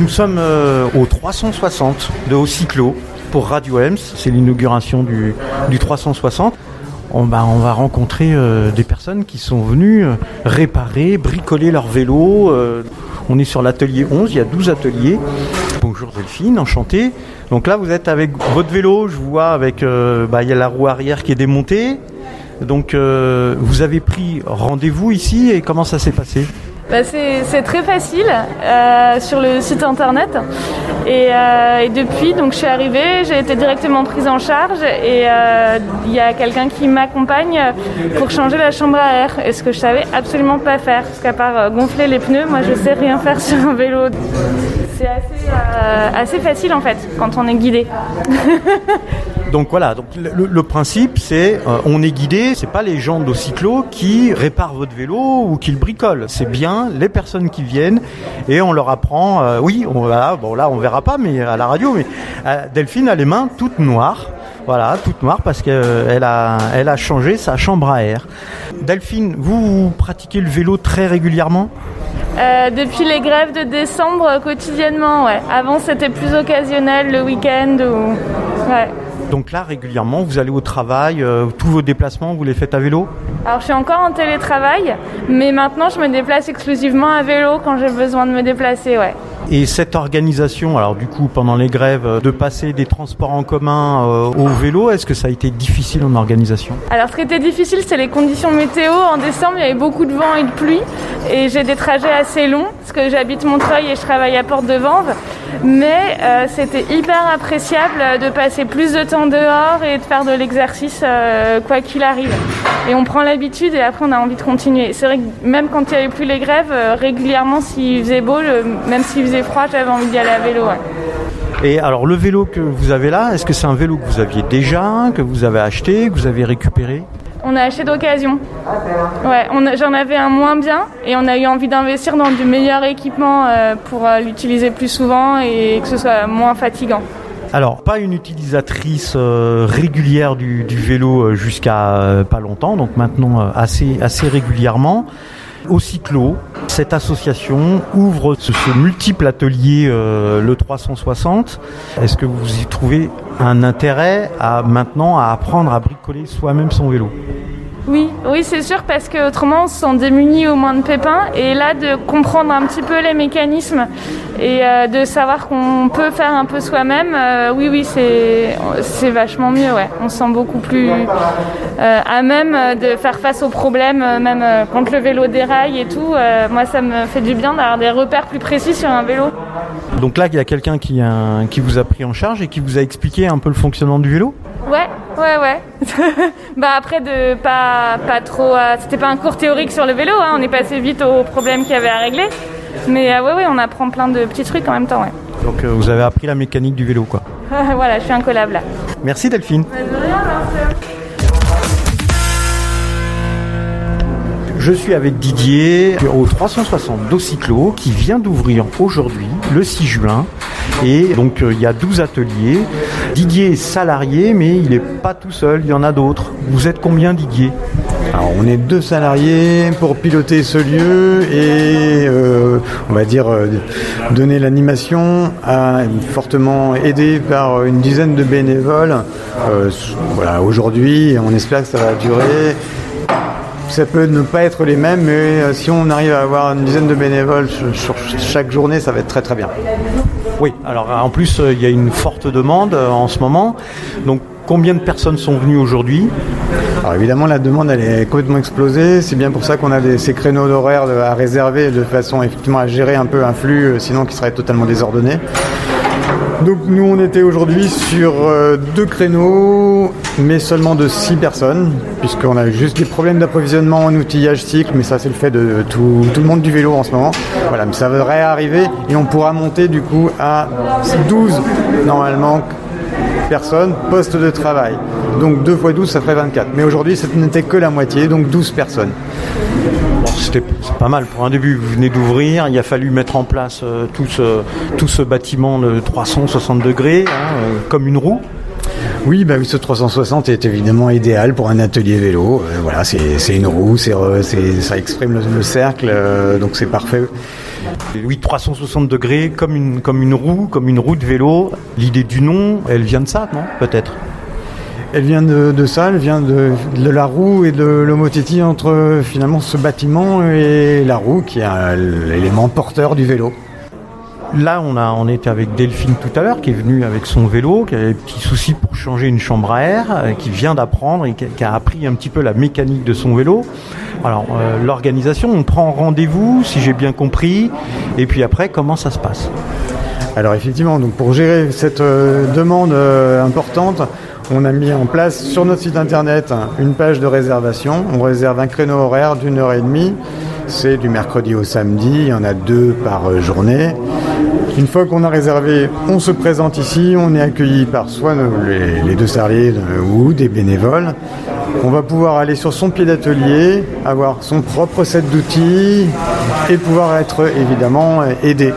nous sommes euh, au 360 de Haut pour Radio Ems. C'est l'inauguration du, du 360. On, bah, on va rencontrer euh, des personnes qui sont venues euh, réparer, bricoler leur vélo. on est sur l'atelier 11, il y a 12 ateliers. Bonjour Delphine, enchanté. Donc là, vous êtes avec votre vélo, je vois avec, bah, il y a la roue arrière qui est démontée. Donc vous avez pris rendez-vous ici et comment ça s'est passé? Bah, c'est très facile euh, sur le site internet. Euh, et, depuis, donc je suis arrivée, j'ai été directement prise en charge et euh, il y a quelqu'un qui m'accompagne pour changer la chambre à air. Et ce que je savais absolument pas faire, parce qu'à part gonfler les pneus, moi je sais rien faire sur un vélo. C'est assez, assez facile en fait quand on est guidé. Donc voilà, donc le, principe c'est euh, on est guidé, c'est pas les gens d'Ocyclo qui réparent votre vélo ou qui le bricolent, c'est bien les personnes qui viennent et on leur apprend. Euh, oui, voilà, bon là on verra pas, mais à la radio, mais euh, Delphine a les mains toutes noires. Voilà, toutes noires parce qu'elle a, elle a changé sa chambre à air. Delphine, vous, vous pratiquez le vélo très régulièrement? Depuis les grèves de décembre, quotidiennement, ouais. Avant, c'était plus occasionnel, le week-end ou... Ouais. Donc là, régulièrement, vous allez au travail, euh, tous vos déplacements, vous les faites à vélo Alors je suis encore en télétravail, mais maintenant je me déplace exclusivement à vélo quand j'ai besoin de me déplacer, ouais. Et cette organisation, alors du coup, pendant les grèves, euh, de passer des transports en commun euh, au vélo, est-ce que ça a été difficile en organisation? Alors ce qui était difficile, c'est les conditions météo. En décembre, il y avait beaucoup de vent et de pluie, et j'ai des trajets assez longs, parce que j'habite Montreuil et je travaille à Porte de Vanves. Mais euh, c'était hyper appréciable de passer plus de temps dehors et de faire de l'exercice quoi qu'il arrive. Et on prend l'habitude et après on a envie de continuer. C'est vrai que même quand il n'y avait plus les grèves, régulièrement s'il faisait beau, même s'il faisait froid, j'avais envie d'y aller à vélo. Et alors le vélo que vous avez là, est-ce que c'est un vélo que vous aviez déjà, que vous avez acheté, que vous avez récupéré? On a acheté d'occasion. Ouais, j'en avais un moins bien et on a eu envie d'investir dans du meilleur équipement euh, pour euh, l'utiliser plus souvent et que ce soit moins fatigant. Alors, pas une utilisatrice euh, régulière du, vélo jusqu'à pas longtemps, donc maintenant assez régulièrement. Au Cyclo, cette association ouvre ce, multiple atelier euh, le 360. Est-ce que vous y trouvez un intérêt à maintenant à apprendre à bricoler soi-même son vélo? Oui, oui, c'est sûr, parce qu'autrement, on se sent démuni au moins de pépins. Et là, de comprendre un petit peu les mécanismes et euh, de savoir qu'on peut faire un peu soi-même, euh, oui, oui, c'est vachement mieux, ouais. On se sent beaucoup plus euh, à même de faire face aux problèmes, même quand le vélo déraille et tout. moi, ça me fait du bien d'avoir des repères plus précis sur un vélo. Donc là, il y a quelqu'un qui, qui vous a pris en charge et qui vous a expliqué un peu le fonctionnement du vélo? Ouais, ouais, ouais. bah après de pas pas trop, c'était pas un cours théorique sur le vélo. Hein. on est passé vite aux problèmes qu'il y avait à régler. Mais euh, ouais, ouais, on apprend plein de petits trucs en même temps, ouais. Donc euh, vous avez appris la mécanique du vélo, quoi. voilà, je suis un collab là. Merci Delphine. Bah, de rien, Je suis avec Didier au 360 d'Ocyclo qui vient d'ouvrir aujourd'hui, le 6 juin. Et donc euh, il y a 12 ateliers. Didier est salarié, mais il n'est pas tout seul, il y en a d'autres. Vous êtes combien Didier alors, on est deux salariés pour piloter ce lieu et euh, on va dire euh, donner l'animation, fortement aidé par une dizaine de bénévoles. voilà, aujourd'hui, on espère que ça va durer ça peut ne pas être les mêmes, mais euh, si on arrive à avoir une dizaine de bénévoles sur chaque journée, ça va être très très bien. Oui, alors en plus, euh, il y a une forte demande euh, en ce moment. Donc, combien de personnes sont venues aujourd'hui? Alors évidemment, la demande elle est complètement explosée. C'est bien pour ça qu'on a ces créneaux d'horaire à réserver de façon effectivement à gérer un peu un flux, sinon qui serait totalement désordonné. Donc nous on était aujourd'hui sur euh, deux créneaux, mais seulement de six personnes, puisqu'on a juste des problèmes d'approvisionnement en outillage cycle, mais ça c'est le fait de tout, le monde du vélo en ce moment. Voilà, mais ça devrait arriver et on pourra monter du coup à 12 normalement personnes poste de travail. Donc 2 x 12 ça ferait 24. Mais aujourd'hui ce n'était que la moitié, donc 12 personnes c'était pas mal pour un début. Vous venez d'ouvrir, il a fallu mettre en place euh, tout, ce, tout ce bâtiment de 360 degrés, hein, euh, comme une roue. Oui, bah ce 360 est évidemment idéal pour un atelier vélo. Euh, voilà, c'est une roue, c'est ça exprime le, cercle, donc c'est parfait. Oui, 360 degrés, comme une, comme une roue, comme une roue de vélo. L'idée du nom, elle vient de ça, non? Peut-être elle vient de, ça, elle vient de, la roue et de l'homotétie entre finalement ce bâtiment et la roue qui est l'élément porteur du vélo. Là, on, a, était avec Delphine tout à l'heure, qui est venue avec son vélo, qui avait des petits soucis pour changer une chambre à air, euh, qui vient d'apprendre et qui a appris un petit peu la mécanique de son vélo. Alors, euh, l'organisation, on prend rendez-vous, si j'ai bien compris, et puis après, comment ça se passe Alors, effectivement, pour gérer cette euh, demande importante, on a mis en place sur notre site internet une page de réservation. On réserve un créneau horaire d'une heure et demie. C'est du mercredi au samedi, il y en a deux par journée. Une fois qu'on a réservé, on se présente ici, on est accueilli par soit les, deux salariés ou des bénévoles. On va pouvoir aller sur son pied d'atelier, avoir son propre set d'outils et pouvoir être évidemment aidé.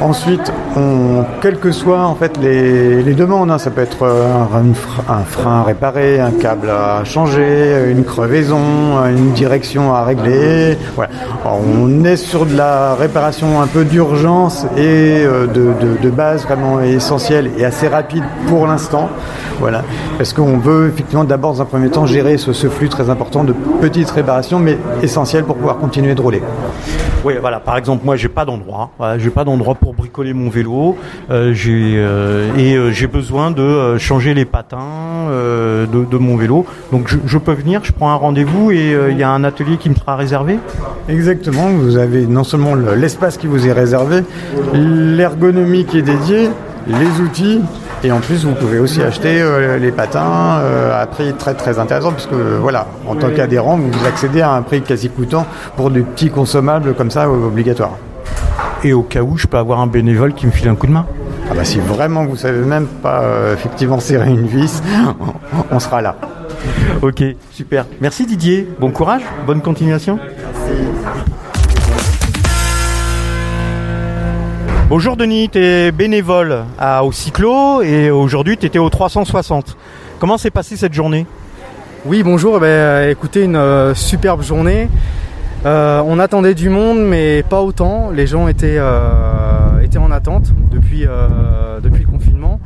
Ensuite, quelles que soient en fait les, demandes, hein, ça peut être un, frein à réparer, un câble à changer, une crevaison, une direction à régler. on est sur de la réparation un peu d'urgence et euh, de, base vraiment essentielle et assez rapide pour l'instant. Voilà, parce qu'on veut effectivement d'abord dans un premier temps gérer ce, ce flux très important de petites réparations, mais essentielles pour pouvoir continuer de rouler. Oui, voilà. Par exemple, moi, j'ai pas d'endroit. j'ai pas d'endroit pour bricoler mon vélo. Euh, euh, et euh, j'ai besoin de changer les patins de, mon vélo. Donc, je, peux venir. Je prends un rendez-vous et il y a un atelier qui me sera réservé. Exactement. Vous avez non seulement l'espace qui vous est réservé, l'ergonomie qui est dédiée, les outils et en plus, vous pouvez aussi acheter euh, les patins euh, à prix très très intéressant, puisque voilà, en tant qu'adhérent, vous accédez à un prix quasi coûtant pour des petits consommables comme ça obligatoires. Et au cas où, je peux avoir un bénévole qui me file un coup de main ah bah si vraiment vous savez même pas euh, effectivement serrer une vis, on sera là. Ok, super. Merci Didier. Bon courage, bonne continuation. Merci. Bonjour Denis, tu es bénévole au Cyclo et aujourd'hui tu étais au 360. Comment s'est passée cette journée? Oui, bonjour. Eh ben, euh, écoutez, une euh, superbe journée. Euh, on attendait du monde, mais pas autant. Les gens étaient, étaient en attente depuis, depuis le confinement.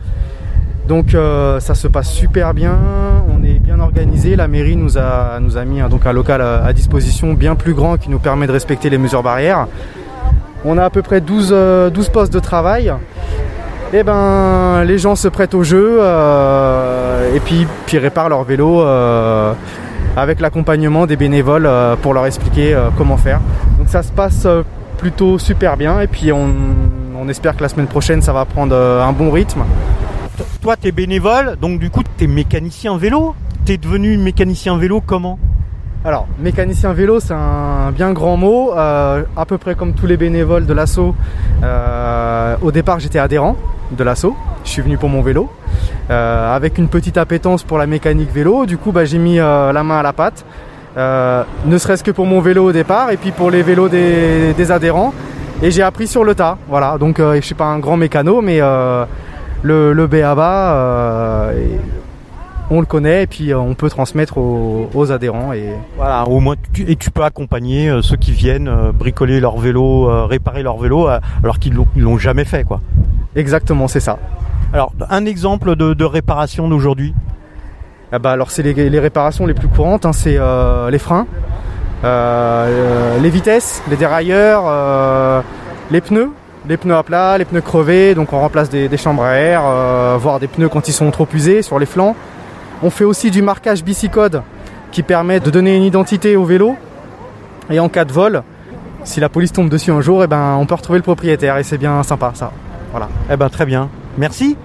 Donc ça se passe super bien, on est bien organisé. La mairie nous a, nous a mis donc un local à disposition bien plus grand qui nous permet de respecter les mesures barrières. On a à peu près 12, 12 euh, postes de travail. Et eh ben les gens se prêtent au jeu euh, et puis, puis réparent leur vélo euh, avec l'accompagnement des bénévoles pour leur expliquer comment faire. Donc ça se passe plutôt super bien et puis on, on, espère que la semaine prochaine ça va prendre un bon rythme. Toi tu es bénévole, donc du coup tu es mécanicien vélo? Tu es devenu mécanicien vélo comment? Alors, mécanicien vélo, c'est un bien grand mot. Euh, à peu près comme tous les bénévoles de l'assaut, euh, au départ j'étais adhérent de l'assaut. Je suis venu pour mon vélo. Euh, avec une petite appétence pour la mécanique vélo, du coup bah, j'ai mis la main à la pâte. ne serait-ce que pour mon vélo au départ et puis pour les vélos des, adhérents. Et j'ai appris sur le tas. Voilà, donc je suis pas un grand mécano, mais le, le BABA on le connaît et puis euh, on peut transmettre aux, adhérents et voilà au moins tu, et tu peux accompagner euh, ceux qui viennent euh, bricoler leur vélo, réparer leur vélo alors qu'ils l'ont, l'ont jamais fait quoi. Exactement, c'est ça. Alors un exemple de, réparation d'aujourd'hui? Ah bah alors c'est les, réparations les plus courantes, hein, c'est les freins, les vitesses, les dérailleurs, les pneus, les pneus à plat, les pneus crevés, donc on remplace des, des chambres à air, voire des pneus quand ils sont trop usés sur les flancs. On fait aussi du marquage bicicode qui permet de donner une identité au vélo. Et en cas de vol, si la police tombe dessus un jour, eh ben, on peut retrouver le propriétaire et c'est bien sympa ça. Voilà. Eh ben, très bien. Merci.